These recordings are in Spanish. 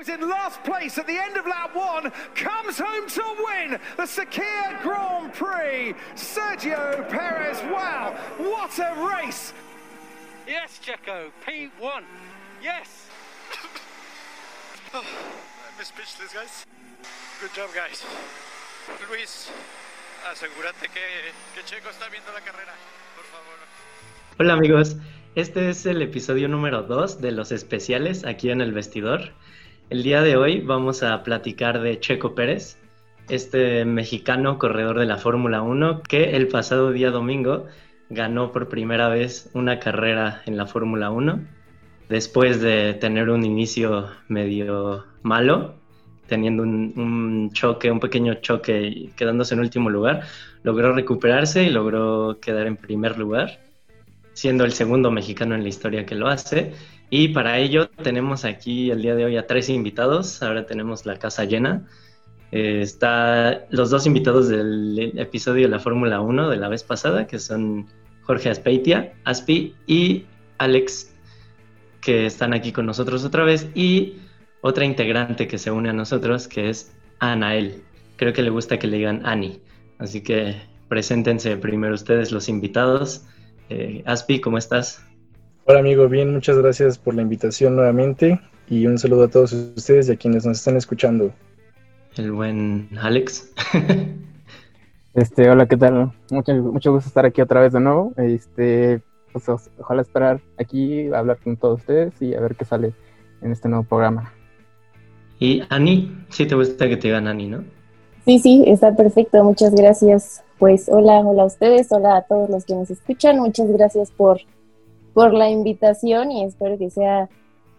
was in last place at the end of lap one, comes home to win the Sakia Grand Prix. Sergio Perez, wow, what a race! Yes, Checo, P1. Yes. oh, I'm speechless, guys. Good job, guys. Luis, asegúrate que, que Checo está viendo la carrera, por favor. Hola amigos, este es el episodio número 2 de los especiales aquí en el vestidor. El día de hoy vamos a platicar de Checo Pérez, este mexicano corredor de la Fórmula 1 que el pasado día domingo ganó por primera vez una carrera en la Fórmula 1 después de tener un inicio medio malo, teniendo un, un, choque, un pequeño choque, quedándose en último lugar, logró recuperarse y logró quedar en primer lugar, siendo el segundo mexicano en la historia que lo hace. Y para ello tenemos aquí el día de hoy a tres invitados. Ahora tenemos la casa llena. Eh, está los dos invitados del episodio de la Fórmula 1 de la vez pasada, que son Jorge Aspeitia, Aspi y Alex, que están aquí con nosotros otra vez. Y otra integrante que se une a nosotros, que es Anael. Creo que le gusta que le digan Ani. Así que preséntense primero ustedes, los invitados. Eh, Aspi, ¿cómo estás? Hola amigo, bien, muchas gracias por la invitación nuevamente y un saludo a todos ustedes y a quienes nos están escuchando. El buen Alex. este, hola, ¿qué tal? Mucho, mucho gusto estar aquí otra vez de nuevo. Este, pues, ojalá esperar aquí, a hablar con todos ustedes y a ver qué sale en este nuevo programa. Y Ani, sí te gusta que te digan Ani, ¿no? Sí, sí, está perfecto, muchas gracias. Pues hola, hola a ustedes, hola a todos los que nos escuchan, muchas gracias por por la invitación y espero que sea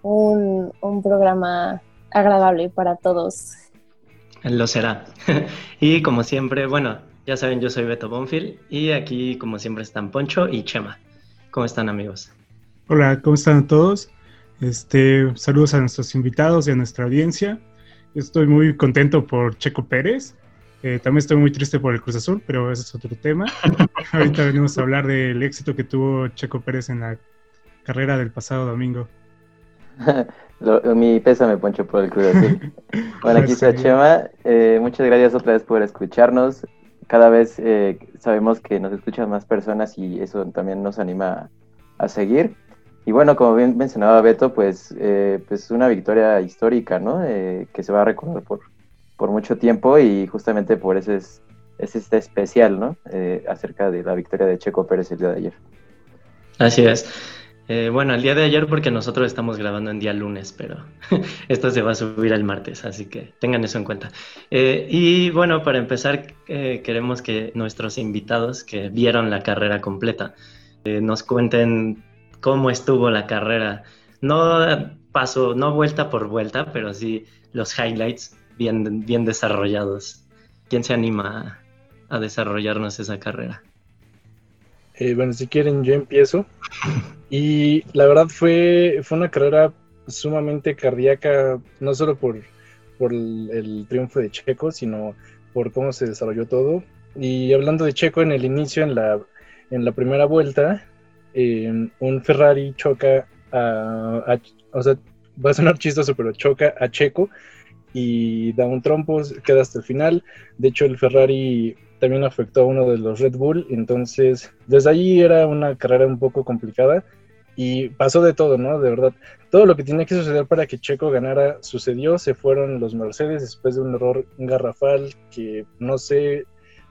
un, un programa agradable para todos. Lo será. y como siempre, bueno, ya saben, yo soy Beto Bonfil y aquí como siempre están Poncho y Chema. ¿Cómo están amigos? Hola, ¿cómo están todos? Este, saludos a nuestros invitados y a nuestra audiencia. Estoy muy contento por Checo Pérez. Eh, también estoy muy triste por el Cruz Azul, pero ese es otro tema. Ahorita venimos a hablar del éxito que tuvo Checo Pérez en la carrera del pasado domingo. mi pésame, Poncho, por el Cruz Azul. bueno, aquí está Chema. Eh, muchas gracias otra vez por escucharnos. Cada vez eh, sabemos que nos escuchan más personas y eso también nos anima a, seguir. Y bueno, como bien mencionaba Beto, pues, pues una victoria histórica, ¿no? que se va a recordar por, por mucho tiempo y justamente por eso es, es este especial, ¿no? Eh, acerca de la victoria de Checo Pérez el día de ayer. Así es. Eh, bueno, el día de ayer porque nosotros estamos grabando en día lunes, pero esto se va a subir el martes, así que tengan eso en cuenta. Eh, y bueno, para empezar, queremos que nuestros invitados que vieron la carrera completa nos cuenten cómo estuvo la carrera. No paso, no vuelta por vuelta, pero sí los highlights bien, bien desarrollados. ¿Quién se anima a, desarrollarnos esa carrera? Eh, bueno, si quieren, yo empiezo. Y la verdad fue, fue una carrera sumamente cardíaca, no solo por, por el, triunfo de Checo, sino por cómo se desarrolló todo. Y hablando de Checo, en el inicio, en la, en la primera vuelta, un Ferrari choca a, a, O sea, va a sonar chistoso, pero choca a Checo y da un trompo, queda hasta el final. De hecho, el Ferrari también afectó a uno de los Red Bull, entonces desde allí era una carrera un poco complicada y pasó de todo, ¿no? De verdad, todo lo que tenía que suceder para que Checo ganara sucedió, se fueron los Mercedes después de un error garrafal que no sé,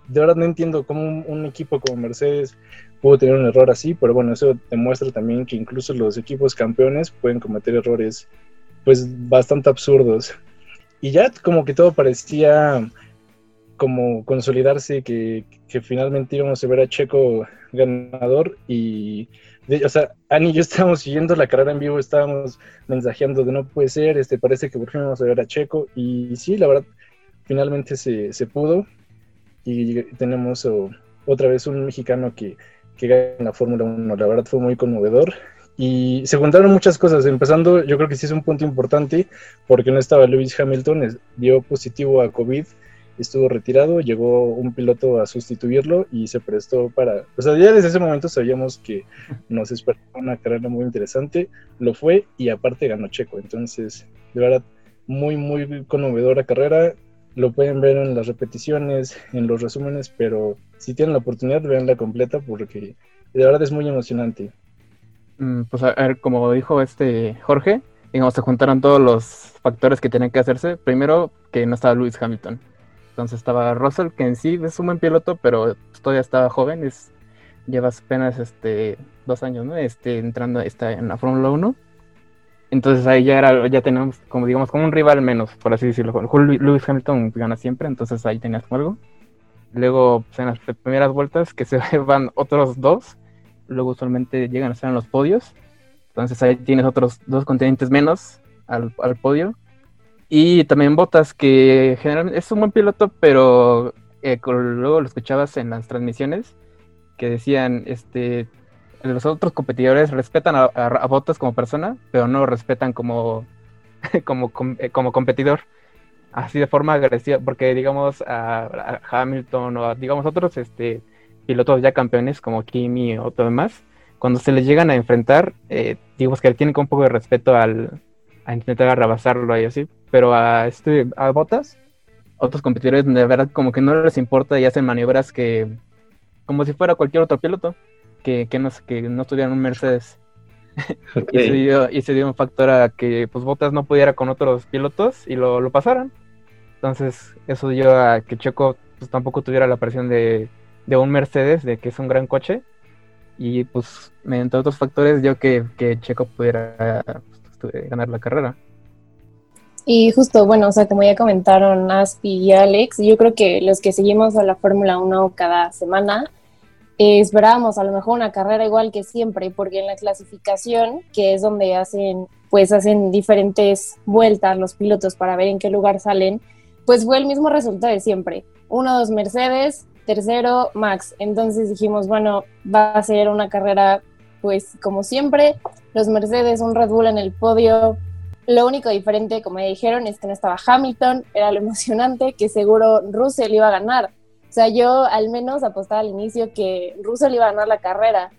de verdad no entiendo cómo un, un equipo como Mercedes pudo tener un error así, pero bueno, eso demuestra también que incluso los equipos campeones pueden cometer errores pues bastante absurdos. Y ya como que todo parecía como consolidarse, que, finalmente íbamos a ver a Checo ganador y, o sea, Ani y yo estábamos siguiendo la carrera en vivo, estábamos mensajeando de no puede ser, este, parece que por fin vamos a ver a Checo y sí, la verdad, finalmente se, se pudo y tenemos otra vez un mexicano que, que gana la Fórmula 1, la verdad fue muy conmovedor y se juntaron muchas cosas, empezando, yo creo que sí es un punto importante, porque no estaba Lewis Hamilton, dio positivo a COVID, estuvo retirado, llegó un piloto a sustituirlo y se prestó para, o sea, ya desde ese momento sabíamos que nos esperaba una carrera muy interesante, lo fue y aparte ganó Checo, entonces, de verdad, muy, muy conmovedora carrera. Lo pueden ver en las repeticiones, en los resúmenes, pero si tienen la oportunidad, veanla completa porque de verdad es muy emocionante. Mm, pues a ver, como dijo este Jorge, digamos, se juntaron todos los factores que tenían que hacerse. Primero, que no estaba Lewis Hamilton. Entonces estaba Russell, que en sí es un buen piloto, pero todavía estaba joven, es, lleva apenas este, dos años, ¿no? Este, entrando está en la Fórmula 1. Entonces ahí ya era, ya tenemos como digamos como un rival menos, por así decirlo. Lewis Hamilton gana siempre, entonces ahí tenías algo. Luego pues, en las primeras vueltas que se van otros dos, luego usualmente llegan a estar en los podios. Entonces ahí tienes otros dos continentes menos al, al podio. Y también Botas, que generalmente es un buen piloto, pero eh, luego lo escuchabas en las transmisiones que decían, este, los otros competidores respetan a, Botas como persona, pero no lo respetan como, como, eh, como competidor, así de forma agresiva, porque digamos a, Hamilton o a, digamos otros este, pilotos ya campeones como Kimi o todo demás, cuando se les llegan a enfrentar, eh, digamos que tienen un poco de respeto al, a intentar rebasarlo y así, pero a este a Botas, otros competidores de verdad como que no les importa y hacen maniobras que como si fuera cualquier otro piloto que, que no que no tuvieran un Mercedes. y, se dio, y se dio un factor a que pues Botas no pudiera con otros pilotos y lo, lo pasaran. Entonces, eso dio a que Checo pues tampoco tuviera la presión de, de un Mercedes, de que es un gran coche. Y pues, mediante otros factores, dio que, que Checo pudiera pues, ganar la carrera. Y justo, bueno, o sea, como ya comentaron Aspi y Alex, yo creo que los que seguimos a la Fórmula 1 cada semana, eh, esperábamos a lo mejor una carrera igual que siempre, porque en la clasificación, que es donde hacen, pues hacen diferentes vueltas los pilotos para ver en qué lugar salen, pues fue el mismo resultado de siempre. Uno, dos Mercedes, tercero Max. Entonces dijimos, bueno, va a ser una carrera, pues como siempre, los Mercedes, un Red Bull en el podio, lo único diferente, como dijeron, es que no estaba Hamilton, era lo emocionante, que seguro Russell iba a ganar. O sea, yo al menos apostaba al inicio que Russell iba a ganar la carrera.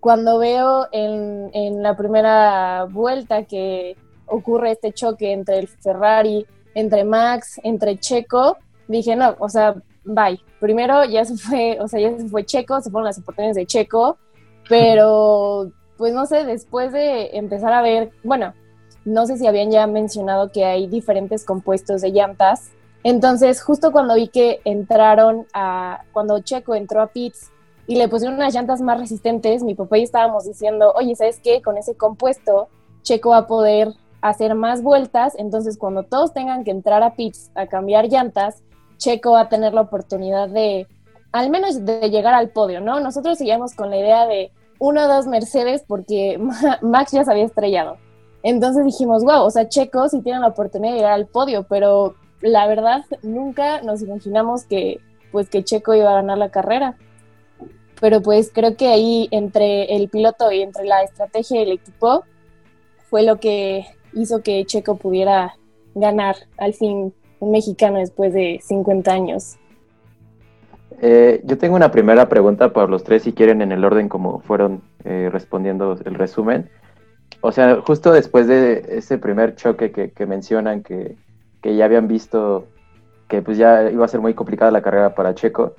Cuando veo en, en la primera vuelta que ocurre este choque entre el Ferrari, entre Max, entre Checo, dije, no, o sea, bye. Primero ya se fue, o sea, ya se fue Checo, se fueron las oportunidades de Checo, pero pues no sé, después de empezar a ver, bueno, no sé si habían ya mencionado que hay diferentes compuestos de llantas. Entonces, justo cuando vi que entraron a, cuando Checo entró a pits y le pusieron unas llantas más resistentes, mi papá y estábamos diciendo, oye, ¿sabes qué? Con ese compuesto, Checo va a poder hacer más vueltas, entonces cuando todos tengan que entrar a pits a cambiar llantas, Checo va a tener la oportunidad de, al menos de llegar al podio, ¿no? Nosotros seguíamos con la idea de uno o dos Mercedes porque Max ya se había estrellado. Entonces dijimos, wow, o sea, Checo sí tiene la oportunidad de llegar al podio, pero la verdad nunca nos imaginamos que pues que Checo iba a ganar la carrera. Pero pues creo que ahí entre el piloto y entre la estrategia del equipo fue lo que hizo que Checo pudiera ganar al fin un mexicano después de 50 años. Eh, yo tengo una primera pregunta para los tres, si quieren, en el orden como fueron eh, respondiendo el resumen o sea, justo después de ese primer choque que, mencionan, que, ya habían visto que pues ya iba a ser muy complicada la carrera para Checo,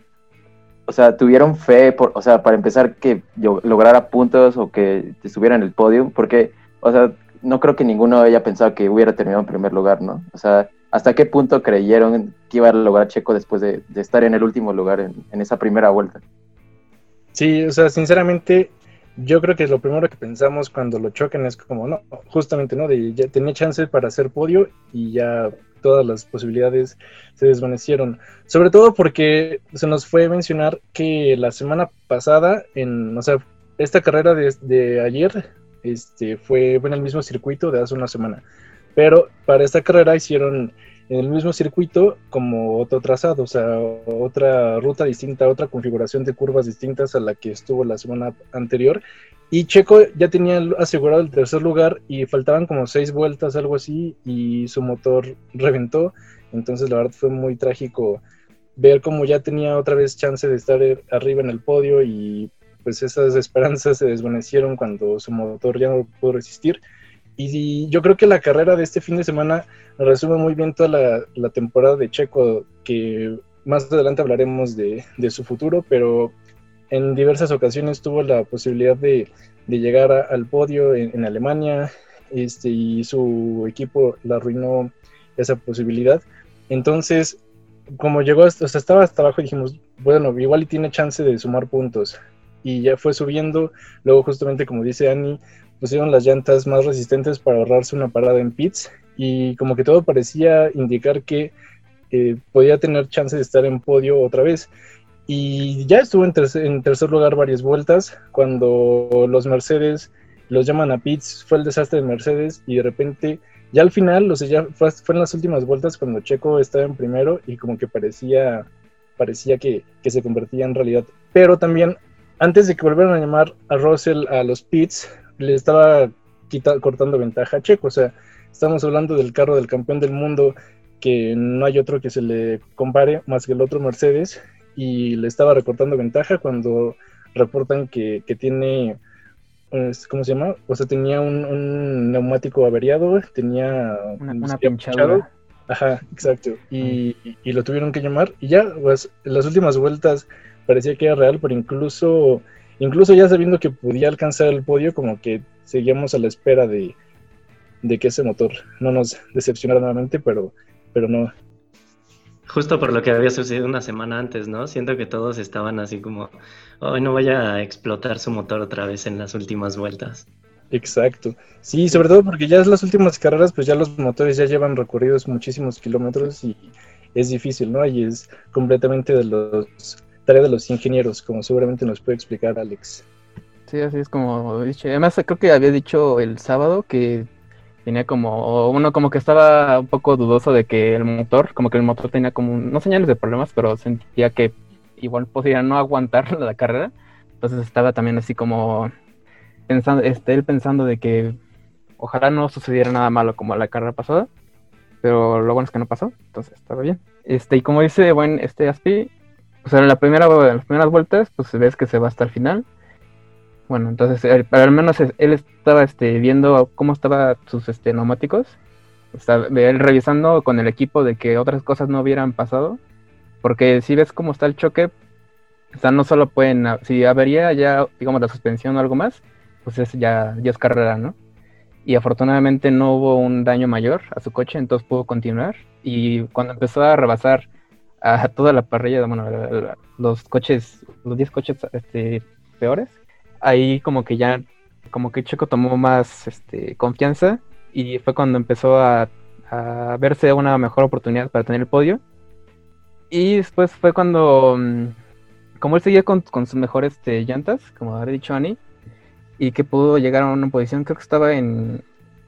o sea, tuvieron fe, por, o sea, para empezar que yo lograra puntos o que estuviera en el podio, porque, o sea, no creo que ninguno haya pensado que hubiera terminado en primer lugar, ¿no? O sea, ¿hasta qué punto creyeron que iba a lograr Checo después de, estar en el último lugar en, en, esa primera vuelta? Sí, o sea, sinceramente, yo creo que lo primero que pensamos cuando lo chocan es como, no, justamente, ¿no? De ya tenía chance para hacer podio y ya todas las posibilidades se desvanecieron. Sobre todo porque se nos fue mencionar que la semana pasada, en, o sea, esta carrera de, de ayer este, fue en el mismo circuito de hace una semana. Pero para esta carrera hicieron en el mismo circuito como otro trazado, o sea, otra ruta distinta, otra configuración de curvas distintas a la que estuvo la semana anterior. Y Checo ya tenía asegurado el tercer lugar y faltaban como seis vueltas, algo así, y su motor reventó. Entonces la verdad fue muy trágico ver cómo ya tenía otra vez chance de estar arriba en el podio y pues esas esperanzas se desvanecieron cuando su motor ya no pudo resistir Y yo creo que la carrera de este fin de semana resume muy bien toda la, temporada de Checo, que más adelante hablaremos de, su futuro, pero en diversas ocasiones tuvo la posibilidad de, llegar al podio en, en, Alemania este, y su equipo la arruinó esa posibilidad. Entonces, como llegó, hasta, o sea, estaba hasta abajo, dijimos, bueno, igual y tiene chance de sumar puntos. Y ya fue subiendo, luego justamente como dice Annie, pusieron las llantas más resistentes para ahorrarse una parada en pits y como que todo parecía indicar que eh, podía tener chance de estar en podio otra vez. Y ya estuvo en tercer, en tercer, lugar varias vueltas. Cuando los Mercedes los llaman a pits, fue el desastre de Mercedes y de repente, ya al final, o sea, ya fue, fue en las últimas vueltas cuando Checo estaba en primero y como que parecía, parecía que, que se convertía en realidad. Pero también, antes de que volvieran a llamar a Russell a los pits, le estaba quita, cortando ventaja a Checo. O sea, estamos hablando del carro del campeón del mundo que no hay otro que se le compare más que el otro Mercedes y le estaba recortando ventaja cuando reportan que, que tiene, ¿cómo se llama? O sea, tenía un, un neumático averiado, tenía una, una pinchada. Ajá, exacto. Y, y, lo tuvieron que llamar y ya, pues, en las últimas vueltas parecía que era real, pero incluso, incluso ya sabiendo que podía alcanzar el podio, como que seguíamos a la espera de, de que ese motor no nos decepcionara nuevamente, pero, pero no, Justo por lo que había sucedido una semana antes, ¿no? Siento que todos estaban así como, hoy oh, no vaya a explotar su motor otra vez en las últimas vueltas. Exacto. Sí, sobre todo porque ya en las últimas carreras, pues ya los motores ya llevan recorridos muchísimos kilómetros y es difícil, ¿no? Y es completamente de los tarea de los ingenieros, como seguramente nos puede explicar Alex. Sí, así es como dicho. Además, creo que había dicho el sábado que tenía como, uno como que estaba un poco dudoso de que el motor, como que el motor tenía como, no señales de problemas, pero sentía que igual podría no aguantar la carrera. Entonces estaba también así como pensando, este, él pensando de que ojalá no sucediera nada malo como la carrera pasada, pero lo bueno es que no pasó, entonces estaba bien. Este, y como dice buen este Aspi, pues en la primera, en las primeras vueltas, pues ves que se va hasta el final bueno, entonces, al menos él estaba este, viendo cómo estaban sus este, neumáticos. Estaba él revisando con el equipo de que otras cosas no hubieran pasado. Porque si ves cómo está el choque, o sea, no solo pueden, si avería ya, digamos, la suspensión o algo más, pues es ya, ya es carrera, ¿no? Y afortunadamente no hubo un daño mayor a su coche, entonces pudo continuar. Y cuando empezó a rebasar a toda la parrilla, bueno, los coches, los 10 coches este, peores, ahí como que ya, como que Checo tomó más este, confianza y fue cuando empezó a, verse una mejor oportunidad para tener el podio. Y después fue cuando, mm, como él seguía con, sus mejores este, llantas, como había dicho Annie, y que pudo llegar a una posición, creo que estaba en,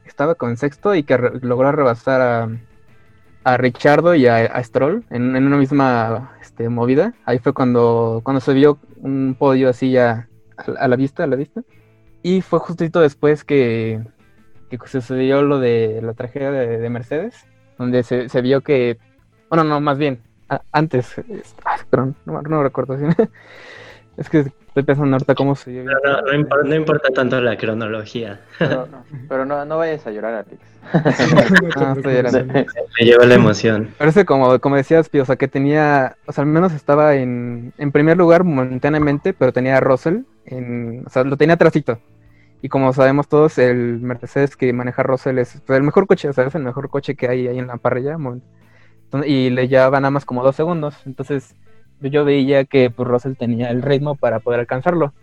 estaba con sexto y que logró rebasar a, a Richardo y a, a Stroll en, en, una misma este, movida. Ahí fue cuando, cuando se vio un podio así ya a la vista, a la vista. Y fue justito después que, que sucedió lo de la tragedia de, de Mercedes, donde se, se, vio que, bueno, no, más bien, antes, ay, perdón, no, no recuerdo. es que estoy pensando ahorita cómo se dio. No, no, no, importa, no, importa, tanto la cronología. Pero no, pero no, no vayas a llorar, Alex. no, estoy llorando. Me lleva la emoción. Parece como, como decías, Pio, o sea, que tenía, o sea, al menos estaba en, en primer lugar momentáneamente, pero tenía a Russell en, o sea, lo tenía trasito. Y como sabemos todos, el Mercedes que maneja Russell es pues, el mejor coche, o sea, es el mejor coche que hay ahí en la parrilla. Y le llevaba nada más como dos segundos. Entonces yo veía que pues, Russell tenía el ritmo para poder alcanzarlo.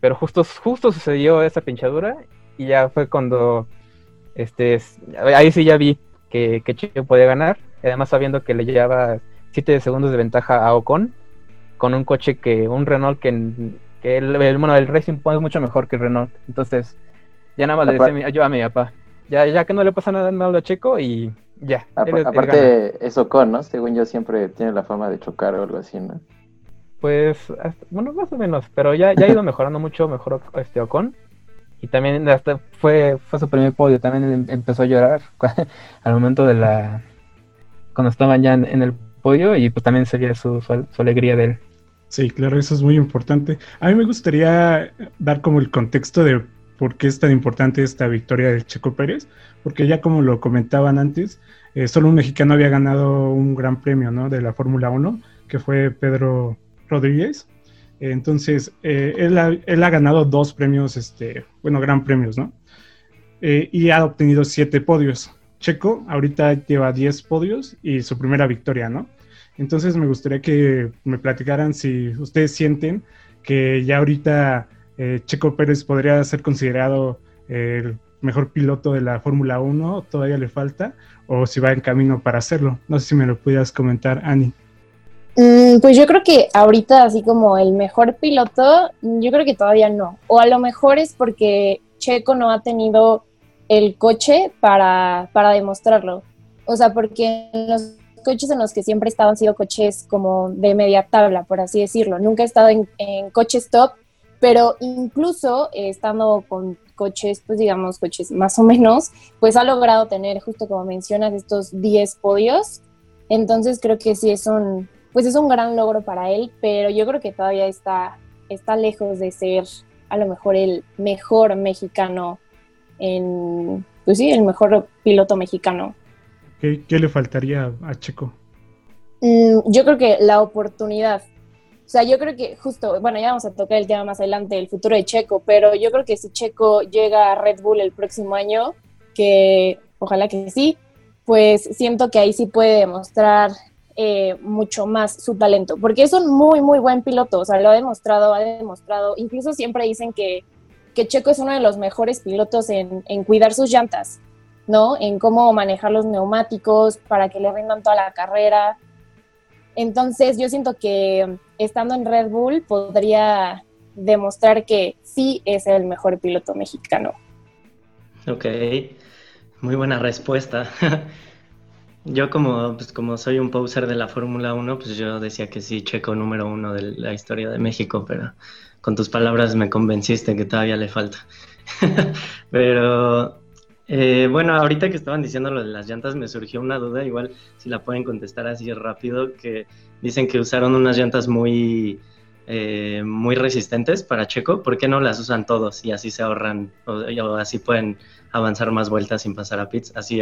Pero justo, justo sucedió esa pinchadura y ya fue cuando, este, ahí sí ya vi que, que Chico podía ganar. Además sabiendo que le llevaba 7 segundos de ventaja a Ocon con un coche que, un Renault que que el, bueno, el Racing Point es mucho mejor que el Renault. Entonces, ya nada más le decía yo a mi papá. Ya, ya que no le pasa nada malo a Checo y ya. Él, aparte, él es Ocon, ¿no? Según yo, siempre tiene la fama de chocar o algo así, ¿no? Pues, bueno, más o menos, pero ya, ya ha ido mejorando mucho mejor este Ocon. Y también hasta fue, fue su primer podio, también em, empezó a llorar al momento de la... cuando estaban ya en, en el podio y pues también sería su, su, su alegría de él. Sí, claro, eso es muy importante. A mí me gustaría dar como el contexto de por qué es tan importante esta victoria de Checo Pérez, porque ya como lo comentaban antes, eh, solo un mexicano había ganado un gran premio ¿no? de la Fórmula 1, que fue Pedro Rodríguez. entonces, eh, él, ha, él, ha, ganado dos premios, este, bueno, gran premios, ¿no? Eh, y ha obtenido siete podios. Checo ahorita lleva 10 podios y su primera victoria, ¿no? Entonces me gustaría que me platicaran si ustedes sienten que ya ahorita eh, Checo Pérez podría ser considerado el mejor piloto de la Fórmula 1, todavía le falta, o si va en camino para hacerlo. No sé si me lo pudieras comentar, Ani. Mm, pues yo creo que ahorita, así como el mejor piloto, yo creo que todavía no. O a lo mejor es porque Checo no ha tenido el coche para, para demostrarlo. O sea, porque los coches en los que siempre he estado han sido coches como de media tabla, por así decirlo. Nunca he estado en, en coches top, pero incluso eh, estando con coches, pues digamos, coches más o menos, pues ha logrado tener, justo como mencionas, estos 10 podios. Entonces creo que sí es un, pues es un gran logro para él, pero yo creo que todavía está, está lejos de ser a lo mejor el mejor mexicano en, pues sí, el mejor piloto mexicano. ¿Qué, le faltaría a Checo? Mm, yo creo que la oportunidad. O sea, yo creo que justo, bueno, ya vamos a tocar el tema más adelante, el futuro de Checo, pero yo creo que si Checo llega a Red Bull el próximo año, que ojalá que sí, pues siento que ahí sí puede demostrar eh, mucho más su talento, porque es un muy, muy buen piloto, o sea, lo ha demostrado, ha demostrado, incluso siempre dicen que que Checo es uno de los mejores pilotos en, cuidar sus llantas, ¿no? En cómo manejar los neumáticos para que le rindan toda la carrera. Entonces yo siento que estando en Red Bull podría demostrar que sí es el mejor piloto mexicano. Ok, muy buena respuesta. yo como, pues como soy un poser de la Fórmula 1, pues yo decía que sí, Checo número uno de la historia de México, pero con tus palabras me convenciste que todavía le falta. Pero eh, bueno, ahorita que estaban diciendo lo de las llantas me surgió una duda, igual si la pueden contestar así rápido, que dicen que usaron unas llantas muy, eh, muy resistentes para Checo, ¿por qué no las usan todos y así se ahorran o, así pueden avanzar más vueltas sin pasar a pits? Así,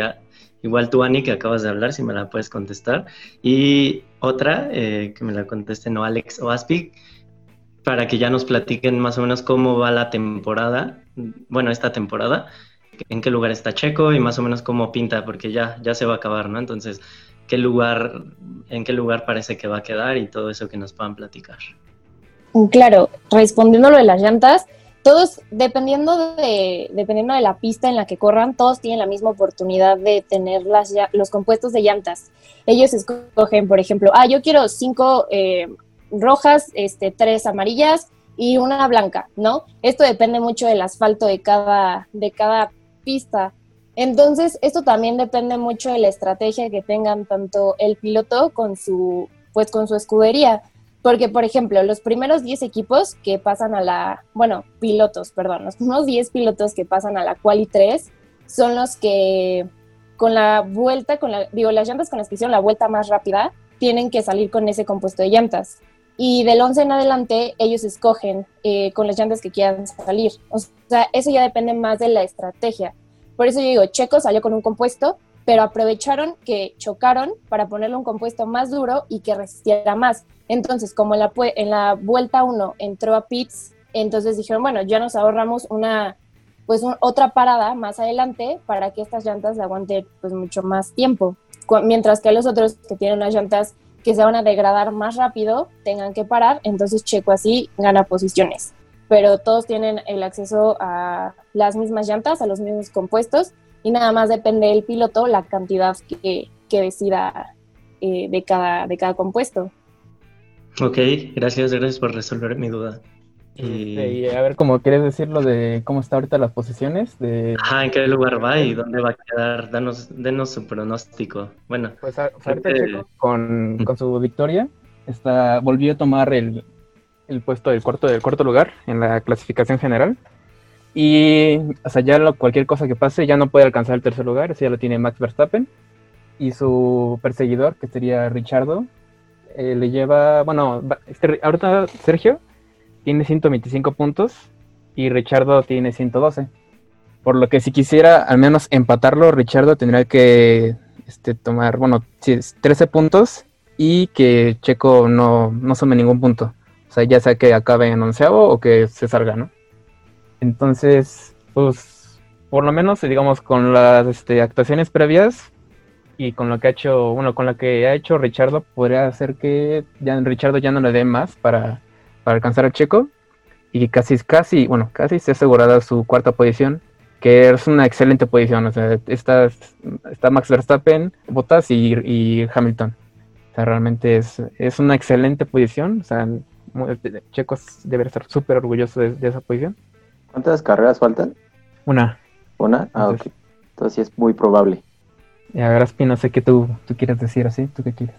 igual tú, Ani, que acabas de hablar, si me la puedes contestar. Y otra, eh, que me la conteste no Alex o Aspic, para que ya nos platiquen más o menos cómo va la temporada, bueno, esta temporada, en qué lugar está Checo y más o menos cómo pinta, porque ya, ya se va a acabar, ¿no? Entonces, ¿qué lugar, en qué lugar parece que va a quedar y todo eso que nos puedan platicar? Claro, respondiendo lo de las llantas, todos, dependiendo de, dependiendo de la pista en la que corran, todos tienen la misma oportunidad de tener las, los compuestos de llantas. Ellos escogen, por ejemplo, ah, yo quiero cinco eh, rojas, este, tres amarillas y una blanca, ¿no? Esto depende mucho del asfalto de cada, de cada pista. Entonces, esto también depende mucho de la estrategia que tengan tanto el piloto con su, pues con su escudería. Porque, por ejemplo, los primeros 10 equipos que pasan a la, bueno, pilotos, perdón, los primeros 10 pilotos que pasan a la quali 3 son los que con la vuelta, con la, digo, las llantas con las que hicieron la vuelta más rápida, tienen que salir con ese compuesto de llantas y del 11 en adelante ellos escogen eh, con las llantas que quieran salir. O sea, eso ya depende más de la estrategia. Por eso yo digo, Checo salió con un compuesto, pero aprovecharon que chocaron para ponerle un compuesto más duro y que resistiera más. Entonces, como en la, en la vuelta 1 entró a pits, entonces dijeron, bueno, ya nos ahorramos una pues otra parada más adelante para que estas llantas aguanten pues mucho más tiempo. mientras que los otros que tienen unas llantas que se van a degradar más rápido tengan que parar, entonces Checo así gana posiciones. Pero todos tienen el acceso a las mismas llantas, a los mismos compuestos, y nada más depende del piloto la cantidad que, que decida eh, de, cada, de cada compuesto. Ok, gracias, gracias por resolver mi duda. Y... a ver, ¿cómo quieres decir lo de cómo está ahorita las posiciones? De... Ajá, ¿en qué lugar va y dónde va a quedar? Danos, denos su pronóstico. Bueno, pues ahorita Checo con, con, su victoria está, volvió a tomar el, el puesto del cuarto, del cuarto lugar en la clasificación general. Y o sea, ya cualquier cosa que pase ya no puede alcanzar el tercer lugar, ese ya lo tiene Max Verstappen. Y su perseguidor, que sería Richardo, eh, le lleva, bueno, este, ahorita Sergio tiene 125 puntos y Richardo tiene 112. Por lo que si quisiera al menos empatarlo, Richardo tendría que este, tomar, bueno, 13 puntos y que Checo no, no sume ningún punto. Sea, ya sea que acabe en onceavo o que se salga, ¿no? Entonces, pues, por lo menos, digamos, con las este, actuaciones previas y con lo que ha hecho, bueno, con lo que ha hecho Richardo, podría hacer que ya Richardo ya no le dé más para, para alcanzar a Checo y casi, casi, bueno, casi se ha asegurado su cuarta posición que es una excelente posición. O sea, está, está Max Verstappen, Bottas y, Hamilton. O sea, realmente es, es una excelente posición. O sea, Checo debe estar súper orgulloso de, esa posición. ¿Cuántas carreras faltan? Una. ¿Una? Ah, ok. Entonces sí es muy probable. Y a ver, no sé qué tú, tú quieres decir así. ¿Tú qué quieres?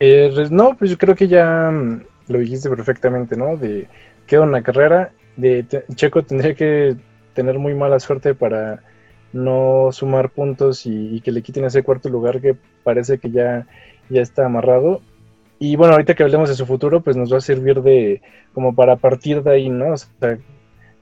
Eh, no, pues yo creo que ya mm, lo dijiste perfectamente, ¿no? De queda una carrera. De Checo tendría que tener muy mala suerte para no sumar puntos y, que le quiten ese cuarto lugar que parece que ya, ya está amarrado. Y bueno, ahorita que hablemos de su futuro, pues nos va a servir de como para partir de ahí, ¿no? O sea,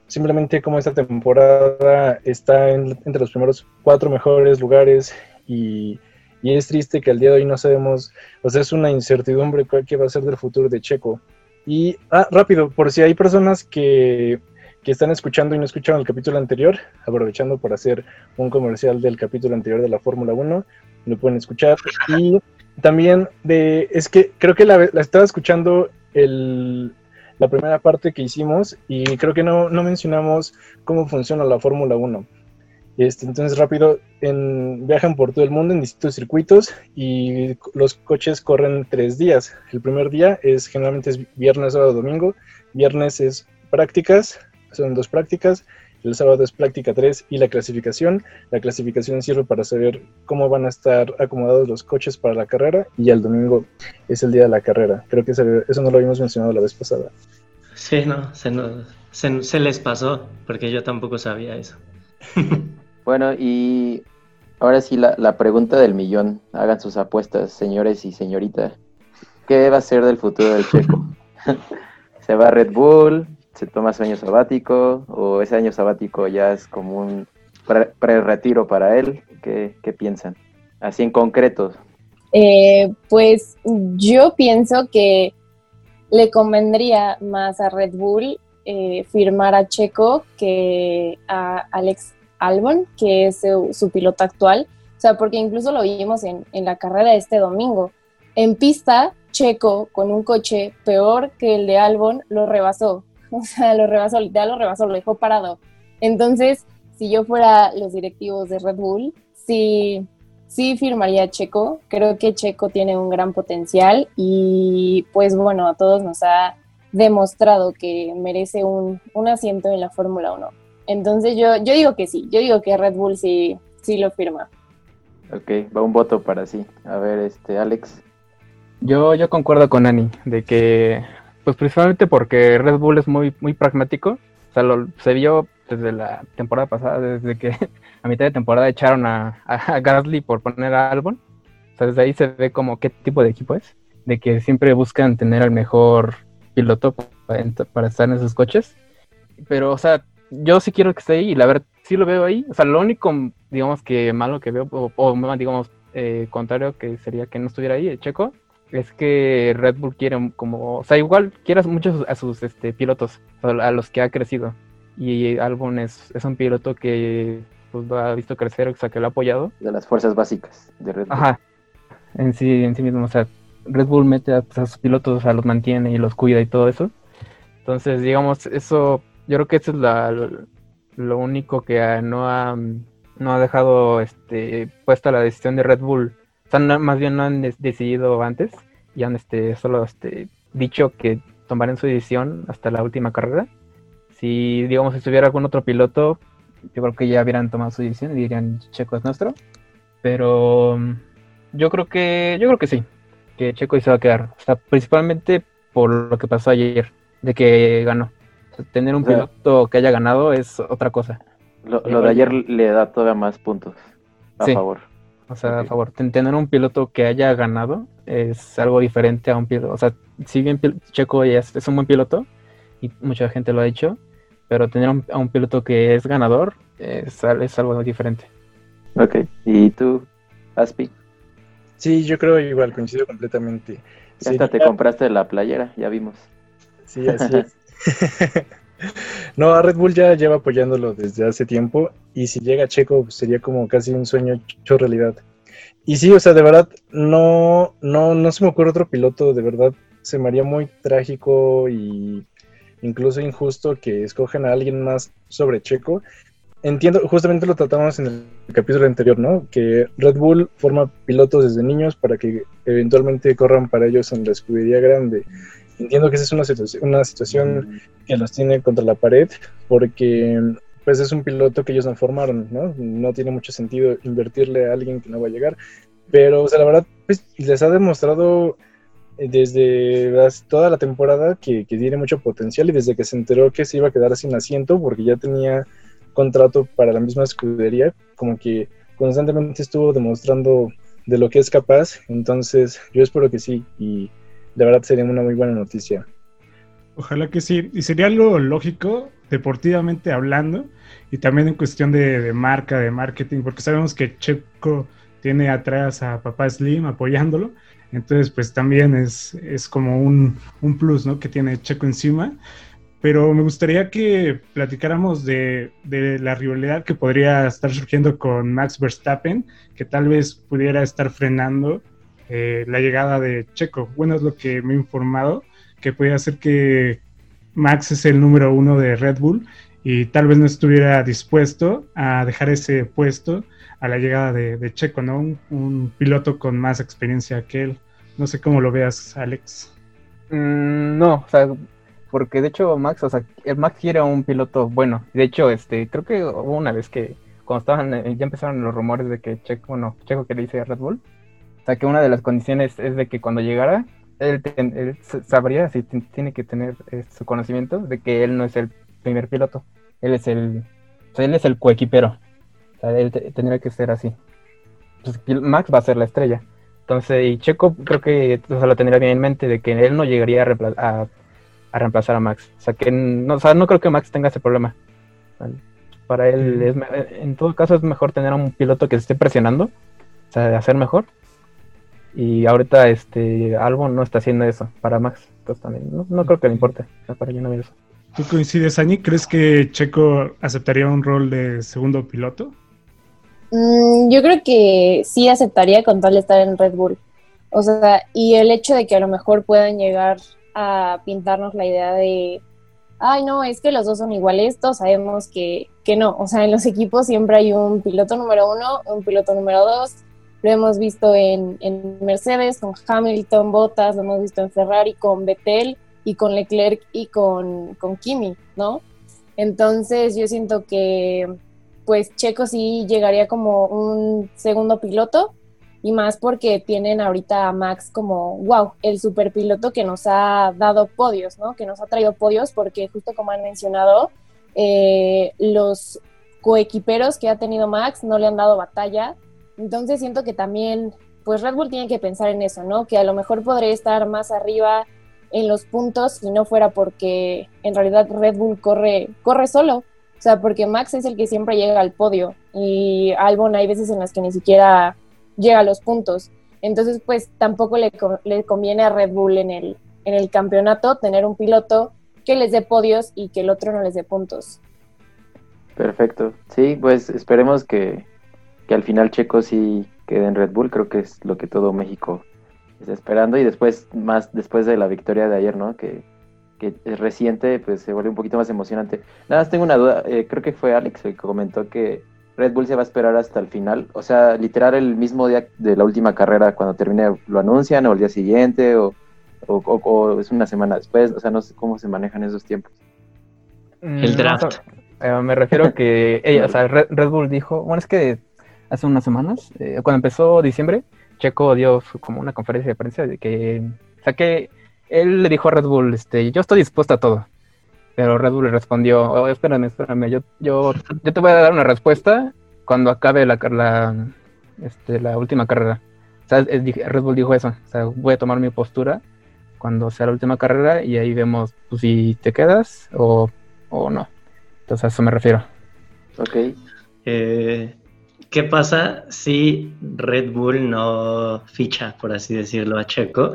simplemente como esta temporada está entre los primeros cuatro mejores lugares y, y, es triste que al día de hoy no sabemos, o sea, es una incertidumbre cuál que va a ser del futuro de Checo. Y, ah, rápido, por si hay personas que que están escuchando y no escucharon el capítulo anterior, aprovechando por hacer un comercial del capítulo anterior de la Fórmula 1, lo pueden escuchar. Y también de, es que creo que la, estaba escuchando el, la primera parte que hicimos y creo que no, no mencionamos cómo funciona la Fórmula 1. Este, entonces rápido, viajan por todo el mundo en distintos circuitos y los coches corren tres días. El primer día es generalmente es viernes, sábado, domingo. Viernes es prácticas, son dos prácticas. El sábado es práctica 3 y la clasificación. La clasificación sirve para saber cómo van a estar acomodados los coches para la carrera y el domingo es el día de la carrera. Creo que eso no lo habíamos mencionado la vez pasada. Sí, no, se, se, les pasó porque yo tampoco sabía eso. bueno, y ahora sí la, la pregunta del millón. Hagan sus apuestas, señores y señoritas. ¿Qué va a ser del futuro del Checo? ¿Se va a Red Bull? Se toma su año sabático o ese año sabático ya es como un pre-retiro para él? ¿Qué, piensan? Así en concreto. Eh, pues yo pienso que le convendría más a Red Bull eh, firmar a Checo que a Alex Albon, que es su, piloto actual. O sea, porque incluso lo vimos en, en la carrera de este domingo. En pista, Checo, con un coche peor que el de Albon, lo rebasó. o sea, lo rebasó, literal lo rebasó, lo dejó parado. Entonces, si yo fuera los directivos de Red Bull, sí, sí firmaría Checo. Creo que Checo tiene un gran potencial y pues bueno, a todos nos ha demostrado que merece un, asiento en la Fórmula 1. Entonces yo, yo digo que sí, yo digo que Red Bull sí, sí lo firma. Ok, va un voto para sí. A ver, este, Alex. Yo, yo concuerdo con Ani de que pues principalmente porque Red Bull es muy, muy pragmático. O sea, lo, se vio desde la temporada pasada, desde que a mitad de temporada echaron a, Gasly por poner a Albon. O sea, desde ahí se ve como qué tipo de equipo es. De que siempre buscan tener al mejor piloto para, estar en esos coches. Pero, o sea, yo sí quiero que esté ahí y la verdad sí lo veo ahí. O sea, lo único, digamos que malo que veo, o, o digamos, eh, contrario que sería que no estuviera ahí, Checo, es que Red Bull quiere como, o sea, igual quiere mucho a sus este, pilotos, a los que ha crecido. Y Albon es, es un piloto que pues, lo ha visto crecer, o sea, que lo ha apoyado. De las fuerzas básicas de Red Bull. Ajá, en sí, en sí mismo, o sea, Red Bull mete a, pues, sus pilotos, o sea, los mantiene y los cuida y todo eso. Entonces, digamos, eso, yo creo que eso es la, lo, único que no ha, no ha dejado este, puesta la decisión de Red Bull más bien no han decidido antes y han este, solo este, dicho que tomarán su decisión hasta la última carrera. Si, digamos, estuviera algún otro piloto, yo creo que ya hubieran tomado su decisión y dirían Checo es nuestro. Pero mm, yo creo que, yo creo que sí, que Checo se va a quedar. principalmente por lo que pasó ayer, de que ganó. tener un piloto que haya ganado es otra cosa. Lo, de ayer le da todavía más puntos a favor. O sea, a favor, tener un piloto que haya ganado es algo diferente a un piloto. O sea, si bien Checo es, es un buen piloto, y mucha gente lo ha dicho, pero tener un- a un piloto que es ganador es, es algo diferente. Ok, ¿y tú, Aspi? Sí, yo creo igual, coincido completamente. Ya hasta te compraste la playera, ya vimos. Sí, así es. no, a Red Bull ya lleva apoyándolo desde hace tiempo y si llega Checo pues, sería como casi un sueño hecho realidad. Y sí, o sea, de verdad, no, no, no se me ocurre otro piloto, de verdad, se me haría muy trágico y incluso injusto que escojan a alguien más sobre Checo. Entiendo, justamente lo tratamos en el capítulo anterior, ¿no? Que Red Bull forma pilotos desde niños para que eventualmente corran para ellos en la escudería grande. Entiendo que esa es una, situa- una situación que los tiene contra la pared porque pues es un piloto que ellos no formaron, ¿no? No tiene mucho sentido invertirle a alguien que no va a llegar, pero o sea, la verdad pues les ha demostrado eh, desde toda la temporada que, que tiene mucho potencial y desde que se enteró que se iba a quedar sin asiento porque ya tenía contrato para la misma escudería, como que constantemente estuvo demostrando de lo que es capaz, entonces yo espero que sí y de verdad sería una muy buena noticia. Ojalá que sí. Y sería algo lógico, deportivamente hablando, y también en cuestión de, de marca, de marketing, porque sabemos que Checo tiene atrás a Papá Slim apoyándolo. Entonces, pues también es, es como un, un plus, ¿no? Que tiene Checo encima. Pero me gustaría que platicáramos de, de la rivalidad que podría estar surgiendo con Max Verstappen, que tal vez pudiera estar frenando eh, la llegada de Checo. Bueno, es lo que me he informado, que puede hacer que Max es el número uno de Red Bull y tal vez no estuviera dispuesto a dejar ese puesto a la llegada de, Checo, ¿no? Un, piloto con más experiencia que él. No sé cómo lo veas, Alex. Mm, no, o sea, porque de hecho Max, o sea, Max quiere un piloto bueno. De hecho, este, creo que hubo una vez que cuando estaban, eh, ya empezaron los rumores de que Checo, bueno, Checo que le dice a Red Bull, o sea, que una de las condiciones es de que cuando llegara, él, ten- él sabría si tiene que tener eh, su conocimiento de que él no es el primer piloto, él es el, o sea, él es el coequipero, o sea, él te- tendría que ser así. Pues, Max va a ser la estrella. Entonces, y Checo creo que o sea, lo tendría bien en mente de que él no llegaría a, reempla- a- a reemplazar a Max. O sea, que no, o sea, no creo que Max tenga ese problema. ¿vale? Para él, Mm. es en todo caso, es mejor tener a un piloto que se esté presionando, o sea, de hacer mejor. Y ahorita este Albon no está haciendo eso para Max. Pues también, no, no creo que le importe. para yo no ver eso. ¿Tú coincides, Ani? ¿Crees que Checo aceptaría un rol de segundo piloto? Mm, yo creo que sí aceptaría con tal de estar en Red Bull. O sea, y el hecho de que a lo mejor puedan llegar a pintarnos la idea de, ay, no, es que los dos son iguales, todos sabemos que, que no. O sea, en los equipos siempre hay un piloto número uno, un piloto número dos. Lo hemos visto en, en Mercedes con Hamilton, Bottas, lo hemos visto en Ferrari con Vettel y con Leclerc y con, con Kimi, ¿no? Entonces yo siento que pues Checo sí llegaría como un segundo piloto y más porque tienen ahorita a Max como, wow, el super piloto que nos ha dado podios, ¿no? Que nos ha traído podios porque justo como han mencionado, eh, los coequiperos que ha tenido Max no le han dado batalla. Entonces siento que también, pues Red Bull tiene que pensar en eso, ¿no? Que a lo mejor podría estar más arriba en los puntos si no fuera porque en realidad Red Bull corre, corre solo. O sea, porque Max es el que siempre llega al podio y Albon hay veces en las que ni siquiera llega a los puntos. Entonces, pues tampoco le, le conviene a Red Bull en el, en el campeonato tener un piloto que les dé podios y que el otro no les dé puntos. Perfecto. Sí, pues esperemos que, que al final Checo sí quede en Red Bull. Creo que es lo que todo México está esperando. Y después, más después de la victoria de ayer, ¿no? Que, que es reciente, pues se vuelve un poquito más emocionante. Nada más tengo una duda. eh, creo que fue Alex el que comentó que Red Bull se va a esperar hasta el final. O sea, literal el mismo día de la última carrera, cuando termine, lo anuncian o el día siguiente o, o, o- o es una semana después. O sea, no sé cómo se manejan esos tiempos. El Mm, draft. no, eh, me refiero a que ella, o sea, Red, Red Bull dijo, bueno, es que hace unas semanas, eh, cuando empezó diciembre, Checo dio su- como una conferencia de prensa de que, o sea, que él le dijo a Red Bull, este, yo estoy dispuesto a todo. Pero Red Bull le respondió, oh, espérame, espérame, yo, yo, yo te voy a dar una respuesta cuando acabe la, car- la, este, la última carrera. O sea, Red Bull dijo eso, o sea, voy a tomar mi postura cuando sea la última carrera y ahí vemos pues, si te quedas o, o no. Entonces a eso me refiero. Ok. Eh, ¿Qué pasa si Red Bull no ficha, por así decirlo, a Checo?